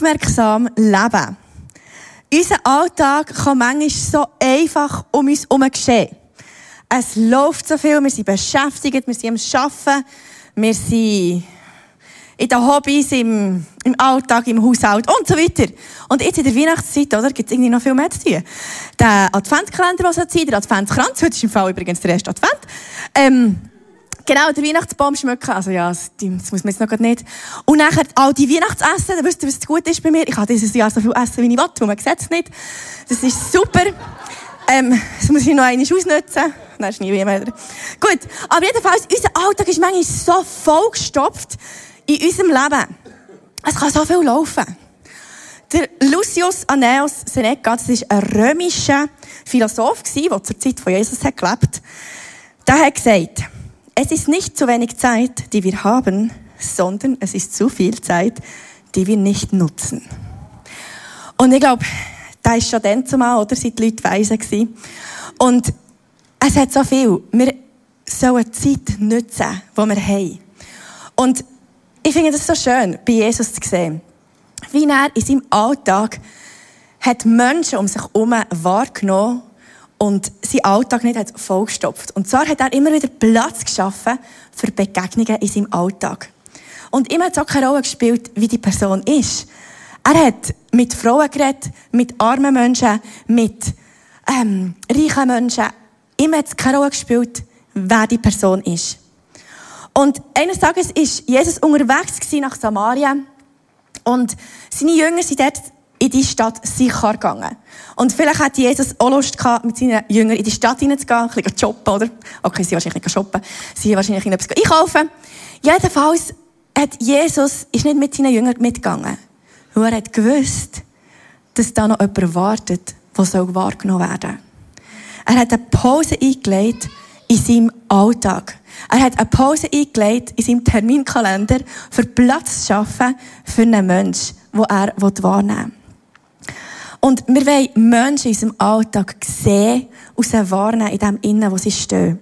aufmerksam leben. Unser Alltag kann manchmal so einfach um uns herum geschehen. Es läuft so viel, wir sind beschäftigt, wir sind am Arbeiten, wir sind in den Hobbys, im, im Alltag, im Haushalt und so weiter. Und jetzt in der Weihnachtszeit, oder, gibt es irgendwie noch viel mehr zu tun. Der Adventskalender, was hat der Adventskranz, heute ist im Fall übrigens der erste Advent, ähm, Genau, der Weihnachtsbaum schmücken. Also ja, das, das muss man jetzt noch nicht. Und nachher all die Weihnachtsessen, dann wisst ihr, was gut ist bei mir? Ich habe dieses Jahr so viel essen, wie ich will, man sieht es nicht. Das ist super. Ähm, das muss ich noch einmal ausnutzen. Dann ist nie mehr. Gut, aber jedenfalls, unser Alltag ist manchmal so vollgestopft in unserem Leben. Es kann so viel laufen. Der Lucius Annaeus Seneca, das war ein römischer Philosoph, der zur Zeit von Jesus hat gelebt der hat gesagt, es ist nicht zu wenig Zeit, die wir haben, sondern es ist zu viel Zeit, die wir nicht nutzen. Und ich glaube, da ist schon dann zumal, oder? Sind die Leute weise gewesen. Und es hat so viel. Wir sollen Zeit nutzen, die wir haben. Und ich finde das so schön, bei Jesus zu sehen. Wie er in seinem Alltag hat Menschen um sich herum wahrgenommen und sein Alltag nicht hat vollgestopft. Und zwar hat er immer wieder Platz geschaffen für Begegnungen in seinem Alltag. Und immer hat es auch keine Rolle gespielt, wie die Person ist. Er hat mit Frauen geredet, mit armen Menschen, mit ähm, reichen Menschen. Immer hat es keine Rolle gespielt, wer die Person ist. Und eines Tages ist Jesus unterwegs nach Samaria und seine Jünger sind dort in die Stadt Sichar gegangen. Und vielleicht hat Jesus auch Lust gehabt, mit seinen Jüngern in die Stadt hineinzugehen, ein bisschen shoppen, oder? Okay, sie wahrscheinlich nicht shoppen, sie wahrscheinlich etwas einkaufen. Jedenfalls hat Jesus, ist nicht mit seinen Jüngern mitgegangen. Weil er hat gewusst, dass da noch jemand wartet, der soll wahrgenommen werden Er hat eine Pause eingelegt in seinem Alltag. Er hat eine Pause eingelegt in seinem Terminkalender, für Platz zu schaffen für einen Menschen, den er wahrnehmen will. Und wir wollen Menschen in unserem Alltag sehen und sie wahrnehmen in dem Innen, wo sie stehen.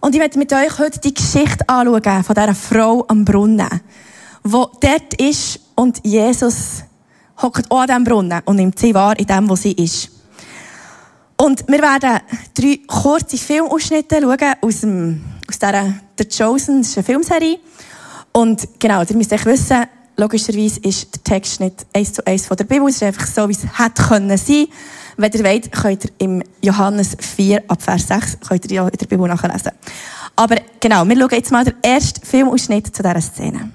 Und ich möchte mit euch heute die Geschichte anschauen von dieser Frau am Brunnen, wo dort ist und Jesus hockt an diesem Brunnen und nimmt sie wahr in dem, wo sie ist. Und wir werden drei kurze Filmausschnitte schauen aus, dem, aus dieser The Chosen, das ist eine Filmserie. Und genau, ihr müsst euch wissen, logischerweise ist der Text nicht eins zu eins von der Bibel. Es ist einfach so, wie es hätte können sein. Wenn ihr wollt, könnt ihr im Johannes 4 ab Vers 6 könnt ihr ja in der Bibel nachlesen. Aber genau, wir schauen jetzt mal den ersten Filmausschnitt zu dieser Szene.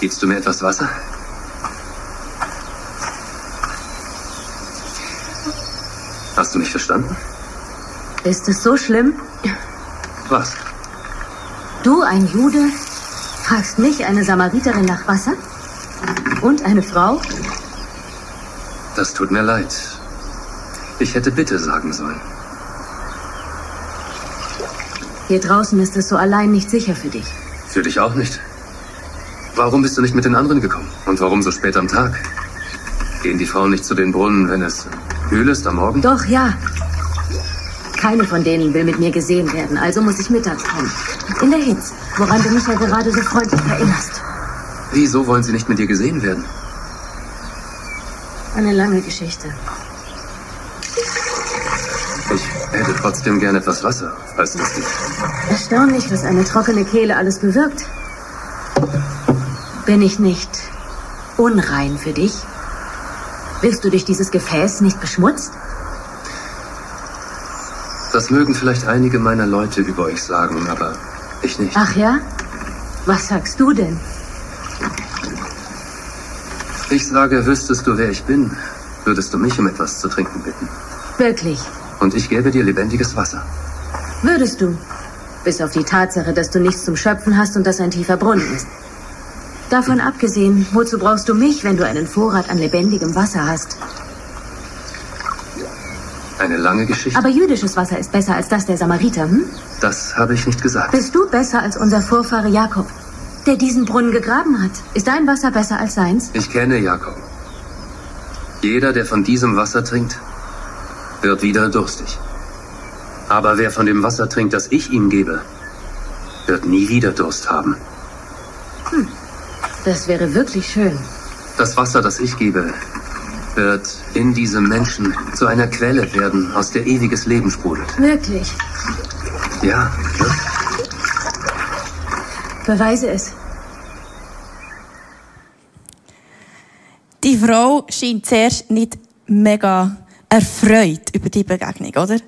Gibst du mir etwas Wasser? Hast du mich verstanden? Ist es so schlimm? Was? Du, ein Jude, fragst mich, eine Samariterin, nach Wasser? Und eine Frau? Das tut mir leid. Ich hätte bitte sagen sollen. Hier draußen ist es so allein nicht sicher für dich. Für dich auch nicht. Warum bist du nicht mit den anderen gekommen? Und warum so spät am Tag? Gehen die Frauen nicht zu den Brunnen, wenn es kühl ist am Morgen? Doch, ja. Keine von denen will mit mir gesehen werden, also muss ich mittags kommen. In der Hitze, woran du mich ja gerade so freundlich erinnerst. Wieso wollen sie nicht mit dir gesehen werden? Eine lange Geschichte. Ich hätte trotzdem gern etwas Wasser, falls das geht. Erstaunlich, was eine trockene Kehle alles bewirkt. Bin ich nicht unrein für dich? Wirst du durch dieses Gefäß nicht beschmutzt? Das mögen vielleicht einige meiner Leute über euch sagen, aber ich nicht. Ach ja? Was sagst du denn? Ich sage, wüsstest du, wer ich bin, würdest du mich um etwas zu trinken bitten. Wirklich? Und ich gäbe dir lebendiges Wasser. Würdest du? Bis auf die Tatsache, dass du nichts zum Schöpfen hast und dass ein tiefer Brunnen ist. Davon abgesehen, wozu brauchst du mich, wenn du einen Vorrat an lebendigem Wasser hast? Eine lange Geschichte. Aber jüdisches Wasser ist besser als das der Samariter, hm? Das habe ich nicht gesagt. Bist du besser als unser Vorfahre Jakob, der diesen Brunnen gegraben hat? Ist dein Wasser besser als seins? Ich kenne Jakob. Jeder, der von diesem Wasser trinkt, wird wieder durstig. Aber wer von dem Wasser trinkt, das ich ihm gebe, wird nie wieder Durst haben. Hm. Das wäre wirklich schön. Das Wasser, das ich gebe, wird in diesem Menschen zu einer Quelle werden, aus der ewiges Leben sprudelt. Wirklich? Ja, wirklich. Beweise es. Die Frau scheint zuerst nicht mega erfreut über die Begegnung, oder?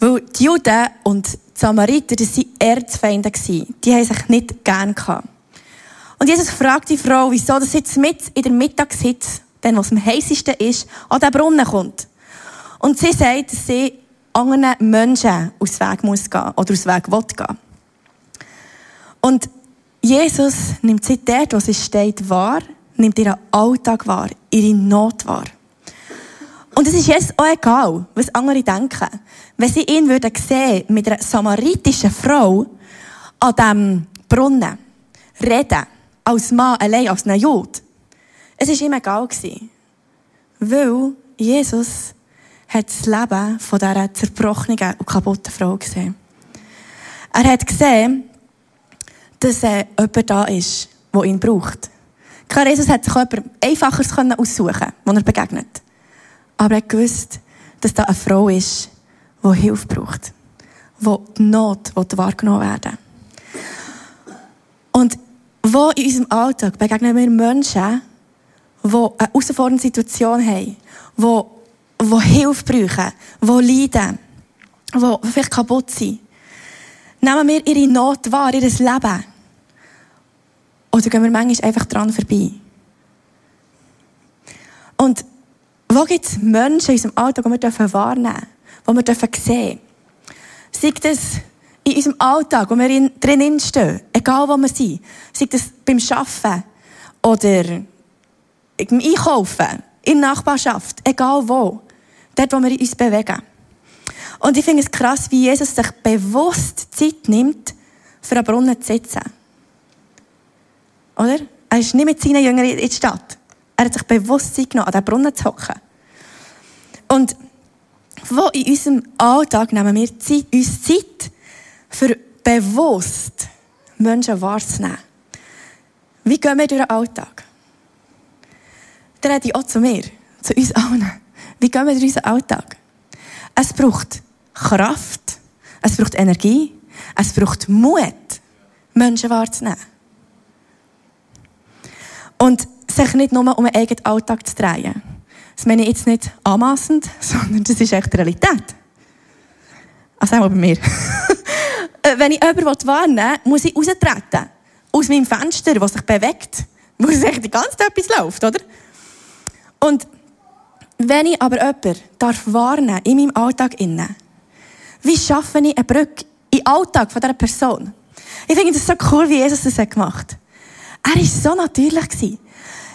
Weil die Juden und die Samariter, das waren Erzfeinde. Die haben sich nicht gern gehabt. Und Jesus fragt die Frau, wieso das jetzt mit in der Mittagshitze, dann was am heißesten ist, an den Brunnen kommt. Und sie sagt, dass sie anderen Menschen aus dem Weg muss gehen oder aus dem Weg will gehen. Und Jesus nimmt sie dort, wo sie steht, wahr, nimmt ihren Alltag wahr, ihre Not wahr. Und es ist jetzt auch egal, was andere denken. Wenn sie ihn würden sehen, mit einer samaritischen Frau an diesem Brunnen reden, als Mann allein, als ein Jude, es war ihm egal. Weil Jesus hat das Leben von dieser zerbrochenen und kaputten Frau gesehen. Er hat gesehen, dass äh, jemand da ist, der ihn braucht. Klar, Jesus hat sich auch jemand Einfacheres aussuchen wo er begegnet. Aber er gewusst, dass da eine Frau ist, die Hilfe braucht. Die die Not wahrgenommen werden Und wo in unserem Alltag begegnen wir Menschen, die eine herausfordernde Situation haben, die, die Hilfe brauchen, die leiden, die vielleicht kaputt sind. Nehmen wir ihre Not wahr, ihr Leben? Oder gehen wir manchmal einfach dran vorbei? Und wo gibt es Menschen in unserem Alltag, die wir wahrnehmen dürfen, die wir sehen dürfen? Sei das in unserem Alltag, wo wir drinnen stehen, egal wo wir sind, sei das beim Arbeiten oder beim Einkaufen, in der Nachbarschaft, egal wo, dort, wo wir uns bewegen. Und ich finde es krass, wie Jesus sich bewusst Zeit nimmt, für einen Brunnen zu sitzen. Oder? Er ist nicht mit seinen Jüngern in die Stadt. Er hat sich bewusst Zeit genommen, an diesen Brunnen zu hocken. Und wo in unserem Alltag nehmen wir Zeit, uns Zeit, für bewusst Menschen wahrzunehmen. Wie gehen wir durch den Alltag? Da rede ich auch zu mir, zu uns allen. Wie gehen wir durch unseren Alltag? Es braucht Kraft, es braucht Energie, es braucht Mut, Menschen wahrzunehmen. Und sich nicht nur um einen eigenen Alltag zu drehen. Das meine ich jetzt nicht anmassend, sondern das ist echt Realität. Also auch bei mir. Wenn ich jemanden warnen will, muss ich raustreten. Aus meinem Fenster, das sich bewegt. Wo sich die ganze Zeit etwas läuft, oder? Und wenn ich aber jemanden darf warnen in meinem Alltag innen, wie schaffe ich eine Brücke in den Alltag von dieser Person? Ich finde das so cool, wie Jesus das gemacht hat. Er war so natürlich.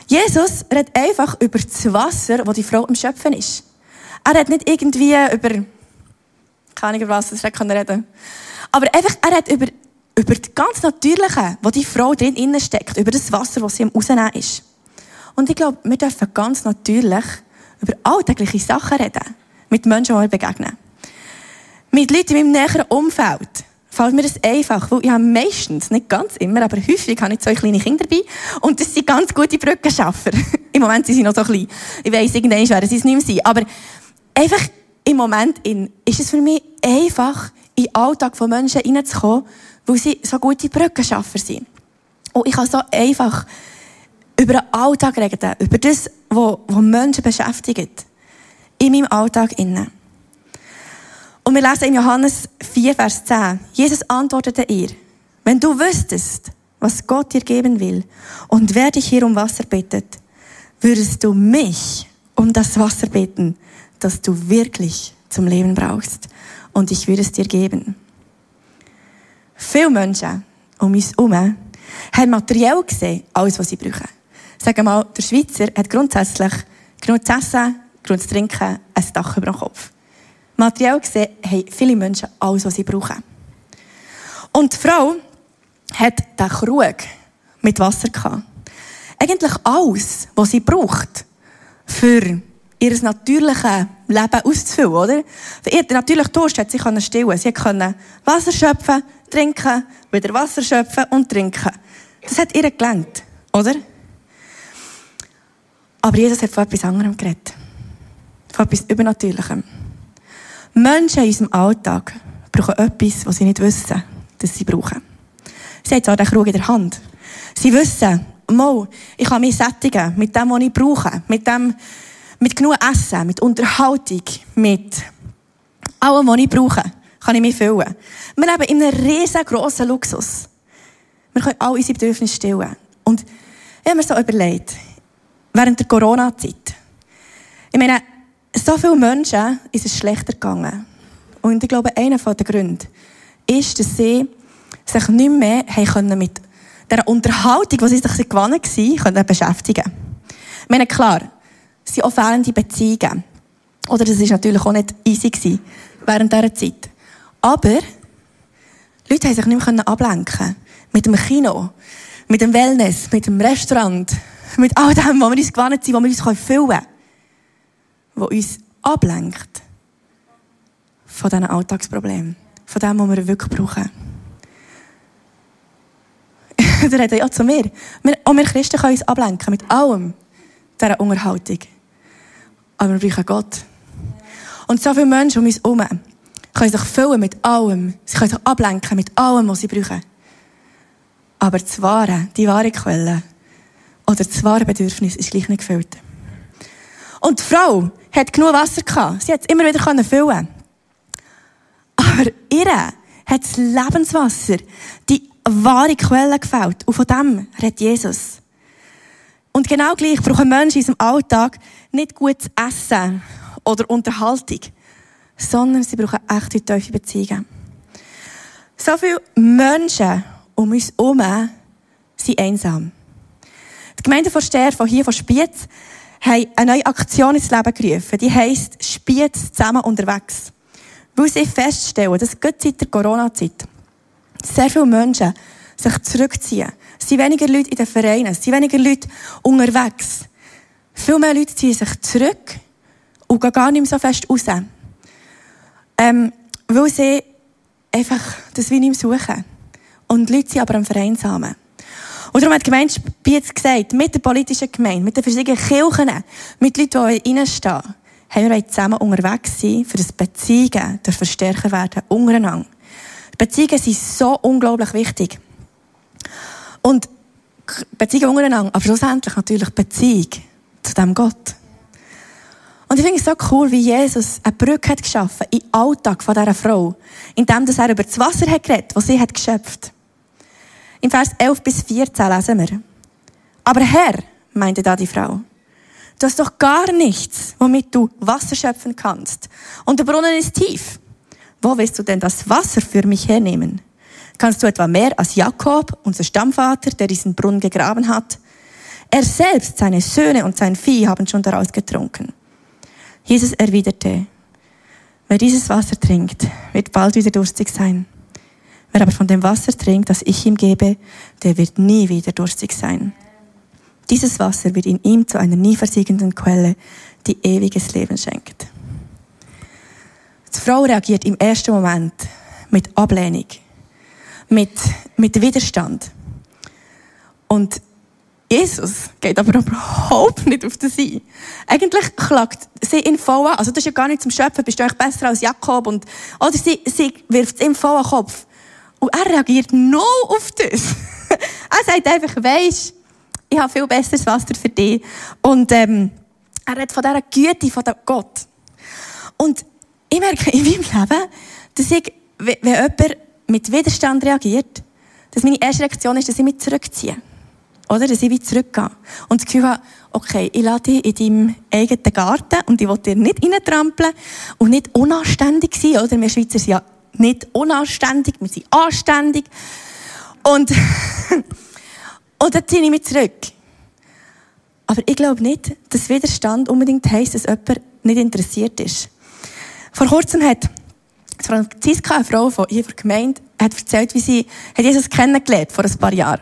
Jesus redet einfach über das Wasser, das die Frau im Schöpfen ist. Er hat nicht irgendwie über, keine Ahnung, über was das reden kann. Aber einfach, er hat über, über das ganz Natürliche, wo die Frau drin steckt, über das Wasser, das sie im Rausnehmen ist. Und ich glaube, wir dürfen ganz natürlich über alltägliche Sachen reden. Mit Menschen, die wir begegnen. Mit Leuten in meinem näheren Umfeld fällt mir das einfach, weil ich habe meistens, nicht ganz immer, aber häufig habe ich zwei kleine Kinder dabei und das sind ganz gute Brückenschaffer. Im Moment sind sie noch so klein. Ich weiss, irgendwann werden sie es nicht mehr sein. Aber einfach im Moment in, ist es für mich einfach, in den Alltag von Menschen hineinzukommen, weil sie so gute Brückenschaffer sind. Und ich kann so einfach über den Alltag reden, über das, was, was Menschen beschäftigt. In meinem Alltag innen. Und wir lesen in Johannes 4, Vers 10. Jesus antwortete ihr, wenn du wüsstest, was Gott dir geben will und wer dich hier um Wasser bittet, würdest du mich um das Wasser bitten, das du wirklich zum Leben brauchst. Und ich würde es dir geben. Viele Menschen um uns herum haben materiell gesehen alles, was sie brauchen. Sagen mal, der Schweizer hat grundsätzlich genug zu essen, genug zu trinken, ein Dach über dem Kopf. Materiell gesehen haben viele Menschen alles, was sie brauchen. Und die Frau hat den Krug mit Wasser gehabt. Eigentlich alles, was sie braucht, für ihr natürliches Leben auszufüllen, oder? Ihr natürlich Durst hat sie stillen. Sie können Wasser schöpfen, trinken, wieder Wasser schöpfen und trinken. Das hat ihr gelangt, oder? Aber Jesus hat von etwas anderem geredet. Von etwas Übernatürlichem. Menschen in unserem Alltag brauchen etwas, was sie nicht wissen, dass sie brauchen. Sie haben zwar den Krug in der Hand. Sie wissen, mal, ich kann mich sättigen mit dem, was ich brauche. Mit dem, mit genug Essen, mit Unterhaltung, mit allem, was ich brauche, kann ich mich füllen. Wir leben in einem riesengroßen Luxus. Wir können all unsere Bedürfnisse stillen. Und ich habe mir so überlegt, während der Corona-Zeit, ich meine, so vielen Menschen ist es schlechter gegangen. Und ich glaube, einer der Gründe ist, dass sie sich nicht mehr haben mit dieser Unterhaltung, die sie sich gewonnen waren, beschäftigen Ich meine, klar, es sind auch fehlende Beziehungen. Oder das war natürlich auch nicht easy während dieser Zeit. Aber Leute haben sich nicht mehr ablenken Mit dem Kino, mit dem Wellness, mit dem Restaurant, mit all dem, wo wir uns gewonnen sind, wo wir uns füllen können. Was uns ablenkt von diesen Alltagsproblemen. Von dem, was wir wirklich brauchen. Der redet ja zu mir. Wir, auch wir Christen können uns ablenken mit allem, dieser Unterhaltung. Aber wir brauchen Gott. Und so viele Menschen um uns herum können sich füllen mit allem. Sie können sich ablenken mit allem, was sie brauchen. Aber das wahre, die wahre Quelle oder das wahre Bedürfnis ist gleich nicht gefüllt. Und die Frau hat genug Wasser gehabt. Sie hat es immer wieder füllen Aber ihr hat das Lebenswasser, die wahre Quelle gefällt. Und von dem redet Jesus. Und genau gleich brauchen Menschen in unserem Alltag nicht gutes Essen oder Unterhaltung, sondern sie brauchen echte tiefe Beziehungen. So viele Menschen um uns herum sind einsam. Die Gemeindevorsteher von hier, von Spiez, haben eine neue Aktion ins Leben gerufen. Die heisst Spiez zusammen unterwegs. Weil sie feststellen, dass gerade seit der Corona-Zeit sehr viele Menschen sich zurückziehen. Es sind weniger Leute in den Vereinen, es sind weniger Leute unterwegs. Viel mehr Leute ziehen sich zurück und gehen gar nicht mehr so fest raus. Ähm, weil sie einfach das wie nicht mehr suchen. Und die Leute sind aber am Vereinsamen. Und darum hat die Gemeinde jetzt gesagt, mit der politischen Gemeinde, mit den verschiedenen Kirchen, mit Leuten, die reinstehen, haben wir zusammen unterwegs sein, für das Beziehungen verstärken werden, untereinander. Beziehungen sind so unglaublich wichtig. Und Beziehungen untereinander, aber schlussendlich natürlich Beziehung zu dem Gott. Und ich finde es so cool, wie Jesus eine Brücke hat geschaffen im Alltag von dieser Frau, indem er über das Wasser hat geredet, das sie hat geschöpft. Im Vers 11 bis 14 lesen wir. Aber Herr, meinte da die Frau, du hast doch gar nichts, womit du Wasser schöpfen kannst. Und der Brunnen ist tief. Wo willst du denn das Wasser für mich hernehmen? Kannst du etwa mehr als Jakob, unser Stammvater, der diesen Brunnen gegraben hat? Er selbst, seine Söhne und sein Vieh haben schon daraus getrunken. Jesus erwiderte, wer dieses Wasser trinkt, wird bald wieder durstig sein. Wer aber von dem Wasser trinkt, das ich ihm gebe, der wird nie wieder durstig sein. Dieses Wasser wird in ihm zu einer nie versiegenden Quelle, die ewiges Leben schenkt. Die Frau reagiert im ersten Moment mit Ablehnung, mit, mit Widerstand. Und Jesus geht aber überhaupt nicht auf das ein. Eigentlich klagt sie ihn voll an. Also, das ist ja gar nicht zum Schöpfen. Bist du eigentlich besser als Jakob? Und, oder sie, sie wirft es ihm voll an den Kopf. Und er reagiert nur auf das. er sagt einfach, weisst, ich habe viel besseres Wasser für dich. Und, ähm, er redet von dieser Güte von Gott. Und ich merke in meinem Leben, dass ich, wenn jemand mit Widerstand reagiert, dass meine erste Reaktion ist, dass ich mich zurückziehe. Oder? Dass ich wieder zurückgehe. Und das Gefühl habe, okay, ich lade dich in deinem eigenen Garten und ich will dir nicht reintrampeln und nicht unanständig sein, oder? Wir Schweizer sind ja nicht unanständig, wir sind anständig. Und, und dann ziehe ich mich zurück. Aber ich glaube nicht, dass Widerstand unbedingt heisst, dass jemand nicht interessiert ist. Vor kurzem hat Franziska, eine Frau von der Gemeinde, hat erzählt, wie sie hat Jesus kennengelernt vor ein paar Jahren.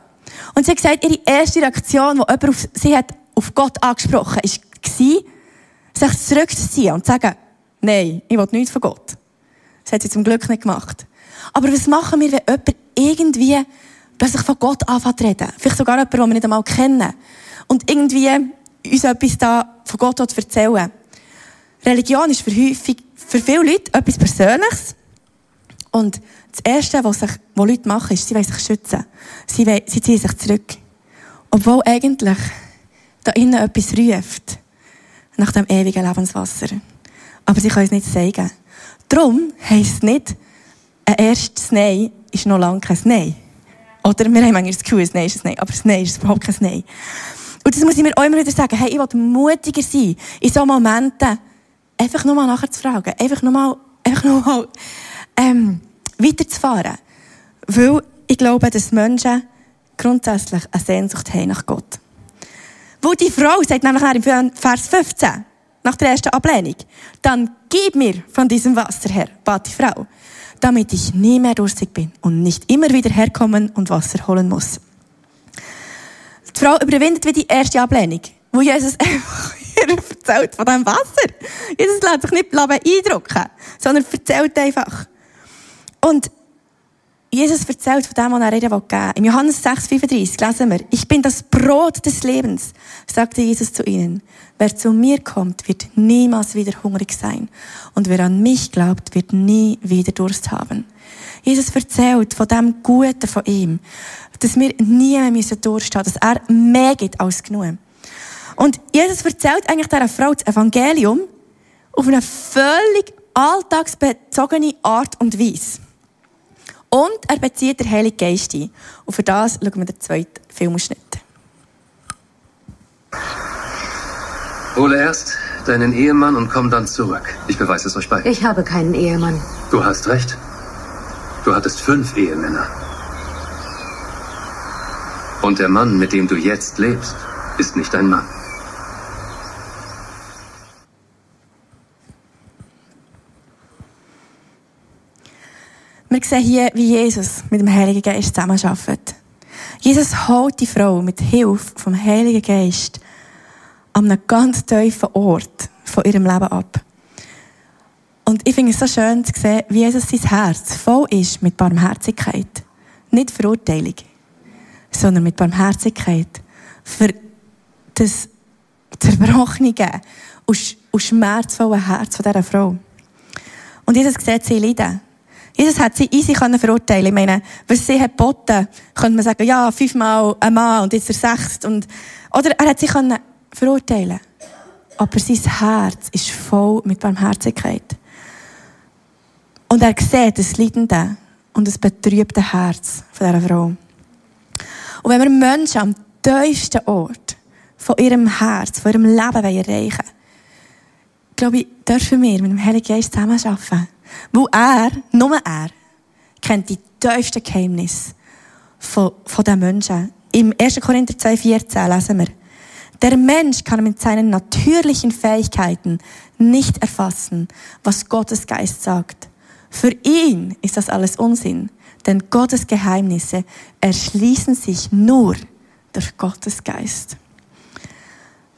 Und sie hat gesagt, ihre erste Reaktion, die jemand auf sie hat auf Gott angesprochen, war, sich zurückzuziehen und zu sagen, nein, ich will nichts von Gott. Das hat sie zum Glück nicht gemacht. Aber was machen wir, wenn jemand irgendwie plötzlich von Gott anfängt zu reden? Vielleicht sogar jemand, den wir nicht einmal kennen. Und irgendwie uns etwas da von Gott erzählen Religion ist für, häufig, für viele Leute etwas Persönliches. Und das Erste, was, sich, was Leute machen, ist, sie wollen sich schützen. Sie, wollen, sie ziehen sich zurück. Obwohl eigentlich da innen etwas ruft. Nach dem ewigen Lebenswasser. Aber sie können es nicht sagen. Darum heisst es nicht, ein erstes Nein ist noch lange kein Nein. Oder wir haben manchmal das Gefühl, ein Nein ist ein Nein, aber ein Nein ist überhaupt kein Nein. Und das muss ich mir auch immer wieder sagen, hey, ich will mutiger sein, in solchen Momenten einfach nochmal nachher zu fragen, einfach nochmal, einfach nochmal, ähm, weiterzufahren. Weil ich glaube, dass Menschen grundsätzlich eine Sehnsucht haben nach Gott. Wo die Frau sagt nämlich im Vers 15, nach der ersten Ablehnung, dann gib mir von diesem Wasser her, bat die Frau, damit ich nie mehr durstig bin und nicht immer wieder herkommen und Wasser holen muss. Die Frau überwindet wie die erste Ablehnung, wo Jesus einfach erzählt von diesem Wasser. Jesus lässt sich nicht beeindrucken, sondern erzählt einfach. Und Jesus erzählt von dem, was er reden will. Im Johannes 6,35 lesen wir, ich bin das Brot des Lebens, sagte Jesus zu ihnen. Wer zu mir kommt, wird niemals wieder hungrig sein. Und wer an mich glaubt, wird nie wieder Durst haben. Jesus erzählt von dem Guten von ihm, dass wir nie mehr müssen Durst haben, dass er mehr gibt als genug. Und Jesus erzählt eigentlich dieser Frau das Evangelium auf eine völlig alltagsbezogene Art und Weise. Und er bezieht den Heiligen Geist ein. Und für das schauen wir den zweiten Filmausschnitt. Hole erst deinen Ehemann und komm dann zurück. Ich beweise es euch beiden. Ich habe keinen Ehemann. Du hast recht. Du hattest fünf Ehemänner. Und der Mann, mit dem du jetzt lebst, ist nicht dein Mann. Sehen hier, wie Jesus mit dem Heiligen Geist zusammenarbeitet. Jesus holt die Frau mit Hilfe vom Heiligen Geist an einem ganz tiefen Ort von ihrem Leben ab. Und ich finde es so schön zu sehen, wie Jesus sein Herz voll ist mit Barmherzigkeit. Nicht Verurteilung, sondern mit Barmherzigkeit. Für das zerbrochene und schmerzvolle Herz dieser Frau. Und Jesus sieht sie leiden. Jesus hat sie easy können verurteilen. Ich meine, was sie hat geboten, könnte man sagen, ja, fünfmal ein Mann und jetzt der sechste. Und, oder er hat sie können verurteilen. Aber sein Herz ist voll mit Barmherzigkeit. Und er sieht das leidende und das betrübte Herz von dieser Frau. Und wenn wir Menschen am tiefsten Ort von ihrem Herz, von ihrem Leben erreichen wollen, glaube ich, dürfen wir mit dem Heiligen Geist zusammenarbeiten. Weil er, nur er, kennt die tiefsten Geheimnisse von, von den Menschen. Im 1. Korinther 2,14 lesen wir, der Mensch kann mit seinen natürlichen Fähigkeiten nicht erfassen, was Gottes Geist sagt. Für ihn ist das alles Unsinn, denn Gottes Geheimnisse erschließen sich nur durch Gottes Geist.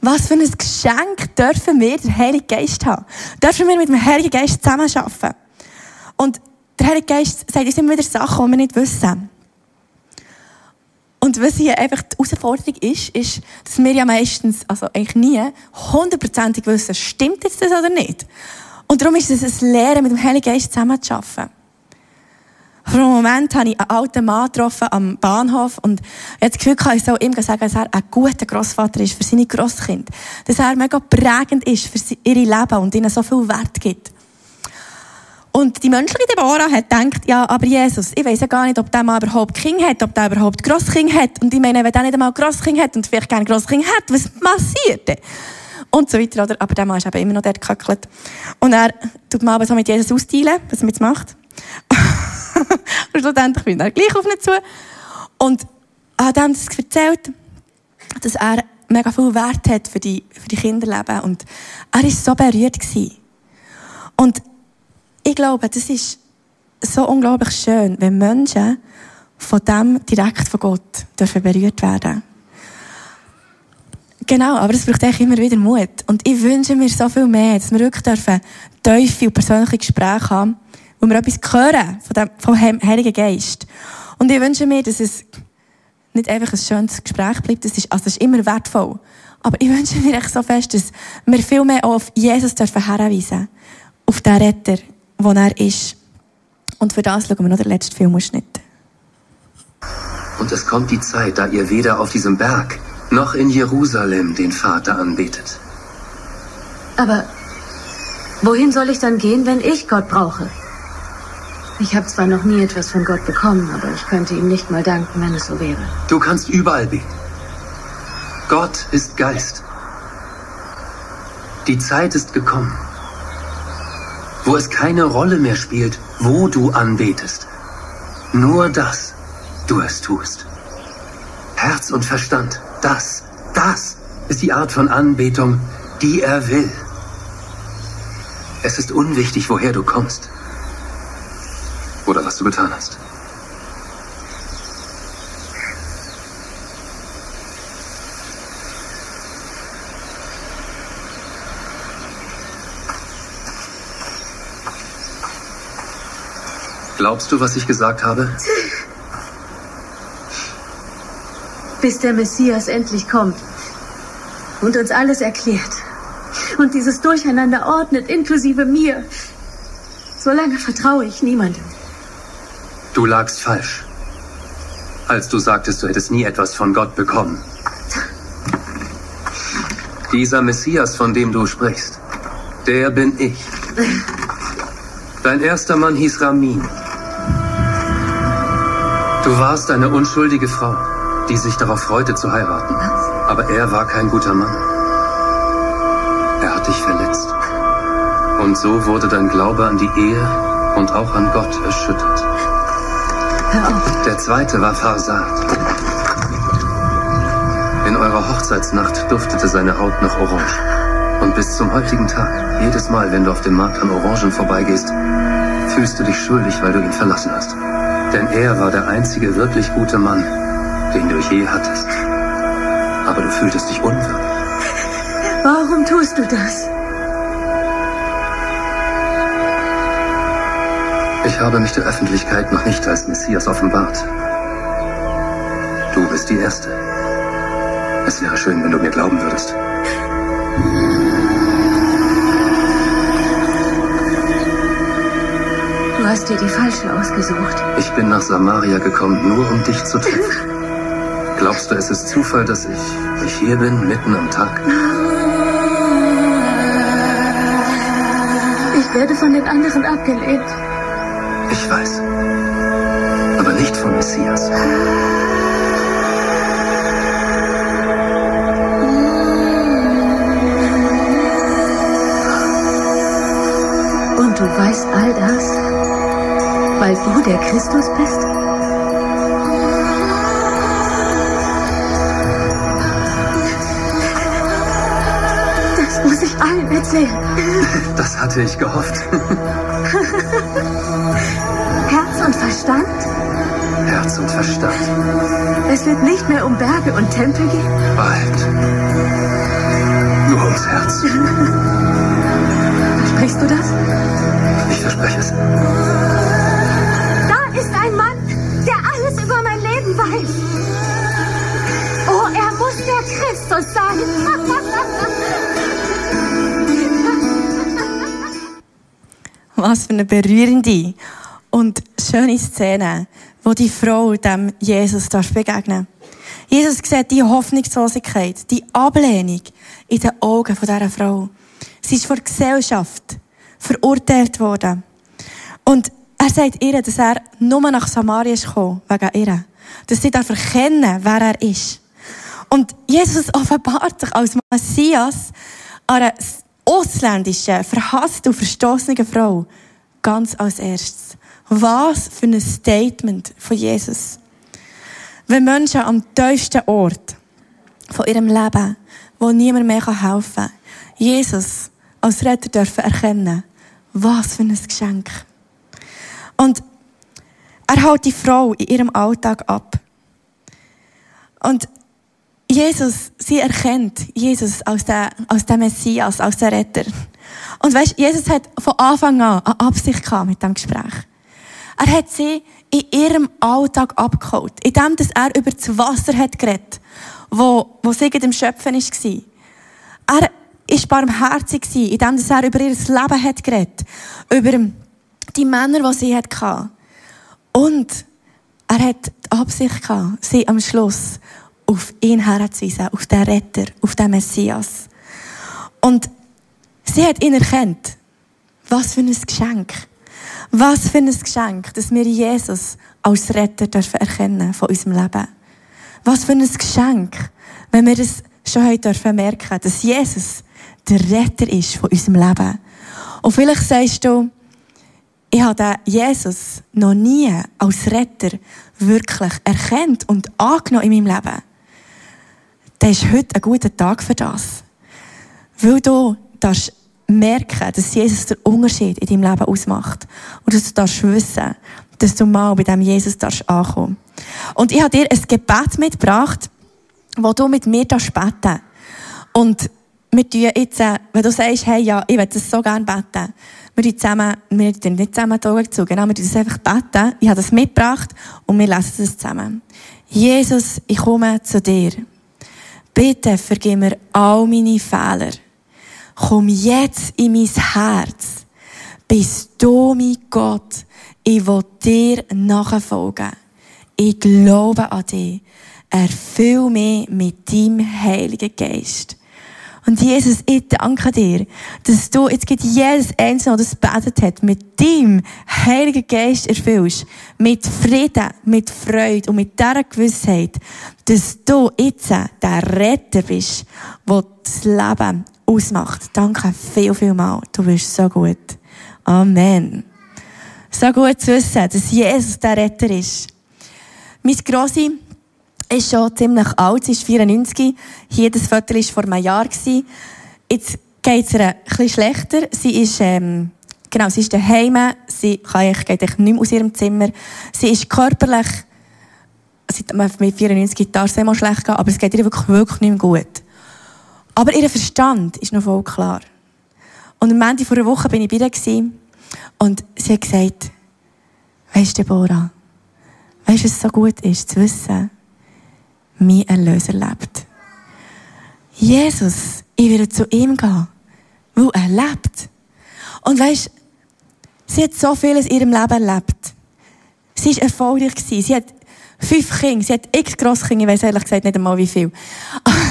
Was für ein Geschenk dürfen wir den Heiligen Geist haben? Dürfen wir mit dem Heiligen Geist zusammenarbeiten? Und der Heilige Geist sagt uns immer wieder Sachen, die wir nicht wissen. Und was hier einfach die Herausforderung ist, ist, dass wir ja meistens, also eigentlich nie, hundertprozentig wissen, stimmt jetzt das oder nicht. Und darum ist es ein Lehren, mit dem Heiligen Geist zusammenzuarbeiten. Vor einem Moment habe ich einen alten Mann getroffen am Bahnhof und habe das Gefühl, ich soll ihm sagen, dass er ein guter Grossvater ist für seine Grosskinder. Dass er mega prägend ist für ihre Leben und ihnen so viel Wert gibt. Und die menschliche Deborah hat gedacht, ja, aber Jesus, ich weiß ja gar nicht, ob der mal überhaupt Kind hat, ob der überhaupt Grosskind hat. Und ich meine, wenn der nicht einmal Grosskind hat und vielleicht gerne Grosskind hat, was passiert denn? Und so weiter, oder? Aber der Mann ist eben immer noch dort gekackelt. Und er tut mal so mit Jesus austeilen, was er jetzt macht. und schlussendlich bin er gleich auf ihn zu. Und hat ihm das erzählt, dass er mega viel Wert hat für die, für die Kinderleben. Und er war so berührt. Gewesen. Und ich glaube, das ist so unglaublich schön, wenn Menschen von dem direkt von Gott dürfen berührt werden. Genau, aber es braucht eigentlich immer wieder Mut. Und ich wünsche mir so viel mehr, dass wir wirklich dürfen tiefe und persönliche Gespräche haben, wo wir etwas hören von dem, vom Heiligen Geist. Und ich wünsche mir, dass es nicht einfach ein schönes Gespräch bleibt, das ist, also das ist immer wertvoll. Aber ich wünsche mir echt so fest, dass wir viel mehr auf Jesus dürfen herweisen. Auf den Retter, wo er ist. Und für das schauen wir noch den letzten Filmausschnitt. Und es kommt die Zeit, da ihr weder auf diesem Berg noch in Jerusalem den Vater anbetet. Aber wohin soll ich dann gehen, wenn ich Gott brauche? Ich habe zwar noch nie etwas von Gott bekommen, aber ich könnte ihm nicht mal danken, wenn es so wäre. Du kannst überall beten. Gott ist Geist. Die Zeit ist gekommen, wo es keine Rolle mehr spielt, wo du anbetest. Nur das du es tust. Herz und Verstand, das, das ist die Art von Anbetung, die er will. Es ist unwichtig, woher du kommst. Oder was du getan hast. Glaubst du, was ich gesagt habe? bis der Messias endlich kommt und uns alles erklärt und dieses Durcheinander ordnet, inklusive mir. Solange vertraue ich niemandem. Du lagst falsch, als du sagtest, du hättest nie etwas von Gott bekommen. Dieser Messias, von dem du sprichst, der bin ich. Dein erster Mann hieß Ramin. Du warst eine unschuldige Frau die sich darauf freute zu heiraten. Aber er war kein guter Mann. Er hat dich verletzt. Und so wurde dein Glaube an die Ehe und auch an Gott erschüttert. Der zweite war Farsad. In eurer Hochzeitsnacht duftete seine Haut nach Orange. Und bis zum heutigen Tag, jedes Mal, wenn du auf dem Markt an Orangen vorbeigehst, fühlst du dich schuldig, weil du ihn verlassen hast. Denn er war der einzige wirklich gute Mann, den du je hattest. Aber du fühltest dich unwürdig. Warum tust du das? Ich habe mich der Öffentlichkeit noch nicht als Messias offenbart. Du bist die Erste. Es wäre schön, wenn du mir glauben würdest. Hast dir die falsche ausgesucht. Ich bin nach Samaria gekommen, nur um dich zu treffen. Glaubst du, es ist Zufall, dass ich, ich hier bin, mitten am Tag? Ich werde von den anderen abgelehnt. Ich weiß. Aber nicht vom Messias. Du der Christus bist? allen erzählen. Das hatte ich gehofft. Herz und Verstand? Herz und Verstand. Es wird nicht mehr um Berge und Tempel gehen? Bald. Nur ums Herz. Versprichst du das? Ich verspreche es. Ein Mann, der alles über mein Leben weiß. Oh, er muss der Christus sein. Was für eine berührende und schöne Szene, wo die Frau dem Jesus begegnen Jesus sieht die Hoffnungslosigkeit, die Ablehnung in den Augen von dieser Frau. Sie ist vor der Gesellschaft verurteilt worden. Und er sagt ihr, dass er nur nach Samaria ist gekommen, wegen ihr. Dass sie darf erkennen, wer er ist. Und Jesus offenbart sich als Messias einer ausländischen, verhassten und verstoßenen Frau ganz als erstes. Was für ein Statement von Jesus. Wenn Menschen am tiefsten Ort von ihrem Leben, wo niemand mehr helfen kann, Jesus als Retter dürfen erkennen, was für ein Geschenk. Und er hält die Frau in ihrem Alltag ab. Und Jesus, sie erkennt Jesus als der, als der Messias, als der Retter. Und weißt, Jesus hat von Anfang an eine Absicht gehabt mit dem Gespräch. Er hat sie in ihrem Alltag abgeholt, indem er über das Wasser hat geredet, wo, wo sie dem Schöpfen war. Er ist barmherzig indem er über ihr Leben hat geredet, über die Männer, die sie hatte. Und er hat die Absicht sie am Schluss auf ihn herzuweisen, auf den Retter, auf den Messias. Und sie hat ihn erkannt. Was für ein Geschenk. Was für ein Geschenk, dass wir Jesus als Retter dürfen erkennen von unserem Leben. Was für ein Geschenk, wenn wir das schon heute dürfen merken, dass Jesus der Retter ist von unserem Leben. Und vielleicht sagst du, ich habe Jesus noch nie als Retter wirklich erkannt und angenommen in meinem Leben. Dann ist heute ein guter Tag für das. Weil du darfst merken, dass Jesus den Unterschied in deinem Leben ausmacht. Und dass du darfst wissen, dass du mal bei diesem Jesus darfst. Und ich habe dir ein Gebet mitgebracht, wo du mit mir beten darfst. Und wir tun jetzt, äh, wenn du sagst, hey, ja, ich will das so gerne beten, wir tun zusammen, wir tun nicht zusammen die Augen zu, genau, wir tun das einfach beten. Ich habe das mitgebracht und wir lesen das zusammen. Jesus, ich komme zu dir. Bitte vergib mir all meine Fehler. Komm jetzt in mein Herz. Bist du mein Gott. Ich will dir nachfolgen. Ich glaube an dich. Erfüll mich mit deinem Heiligen Geist. Und Jesus, ich danke dir, dass du jetzt geht jedes Einzelne, das betet hat, mit deinem Heiligen Geist erfüllst. Mit Frieden, mit Freude und mit dieser Gewissheit, dass du jetzt der Retter bist, der das Leben ausmacht. Danke viel, viel mal. Du bist so gut. Amen. So gut zu wissen, dass Jesus der Retter ist. Mein Grossi ist schon ziemlich alt, sie ist 94. Hier, das Foto war vor einem Jahr. Jetzt geht es ihr bisschen schlechter. Sie ist, ähm, genau, sie ist daheim. Sie kann, geht nicht mehr aus ihrem Zimmer. Sie ist körperlich, seit mit 94 darf immer schlecht gehen, aber es geht ihr wirklich, wirklich nicht mehr gut. Aber ihr Verstand ist noch voll klar. Und am Ende vor einer Woche bin ich bei ihr und sie hat gesagt, weisst du, Deborah, weisst du, was so gut ist, zu wissen, mein Erlöser lebt. Jesus, ich werde zu ihm gehen, weil er lebt. Und weisst, sie hat so vieles in ihrem Leben erlebt. Sie war erfolgreich. Sie hat fünf Kinder. Sie hat x Grosskinder. Ich weiss ehrlich gesagt nicht einmal wie viel.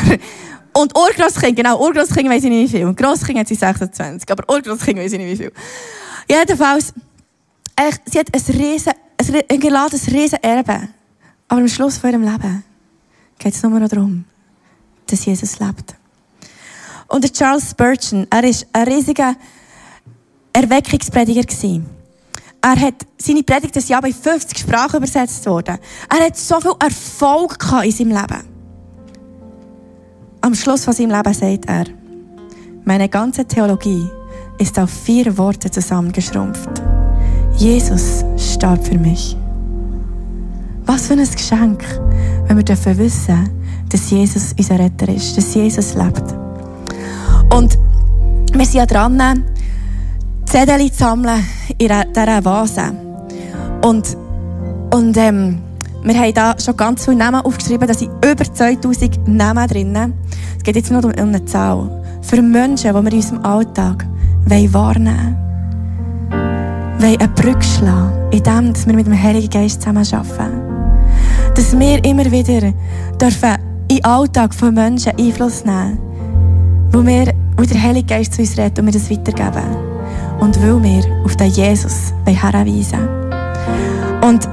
Und Urgroßkind, genau, Urgroßkind weiss ich nicht wie viel. Und Grosskind hat sie 26. Aber Urgroßkind weiss ich nicht wie viel. Jedenfalls, sie hat ein riesen, ein geladenes riesen Erbe. Aber am Schluss von ihrem Leben geht es nur noch darum, dass Jesus lebt. Und der Charles Spurgeon, er war ein riesiger Erweckungsprediger. Er hat seine Predigt das Jahr bei 50 Sprachen übersetzt worden. Er hat so viel Erfolg in seinem Leben. Am Schluss von seinem Leben sagt er, meine ganze Theologie ist auf vier Worte zusammengeschrumpft. Jesus starb für mich. Was für ein Geschenk, wenn wir dürfen wissen, dass Jesus unser Retter ist, dass Jesus lebt. Und wir sind ja dran, Zettel zu sammeln in dieser Vase. Und, und ähm, wir haben da schon ganz viele Namen aufgeschrieben, da sind über 2000 Namen drin. Es geht jetzt nur um eine Zahl. Für Menschen, die wir in unserem Alltag wahrnehmen wollen. wollen eine Brücke schlagen, indem wir mit dem Heiligen Geist zusammen arbeiten dass wir immer wieder dürfen in den Alltag von Menschen Einfluss nehmen wo wir, wo der Heilige Geist zu uns redet und wir das weitergeben. Und weil wir auf den Jesus herweisen Und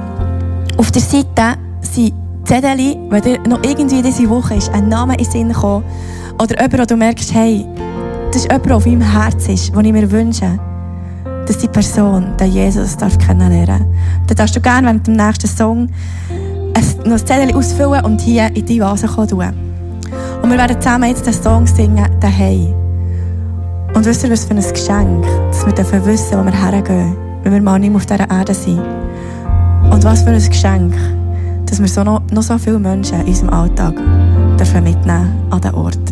auf der Seite sind Zettel, wenn dir noch irgendwie diese Woche ist, ein Name in Sinn gekommen, oder jemand, wo du merkst, hey, das ist jemand, der auf meinem Herz ist, den ich mir wünsche, dass die Person, den Jesus, kennenlernen darf. Dann darfst du gerne während dem nächsten Song noch ein Zettel ausfüllen und hier in die Vase tun. Und wir werden zusammen jetzt den Song singen, daheim. Und wisst ihr, was für ein Geschenk, dass wir dürfen wissen, wo wir hergehen, wenn wir mal nicht mehr auf dieser Erde sind. Und was für ein Geschenk, dass wir so noch, noch so viele Menschen in unserem Alltag mitnehmen an den Ort.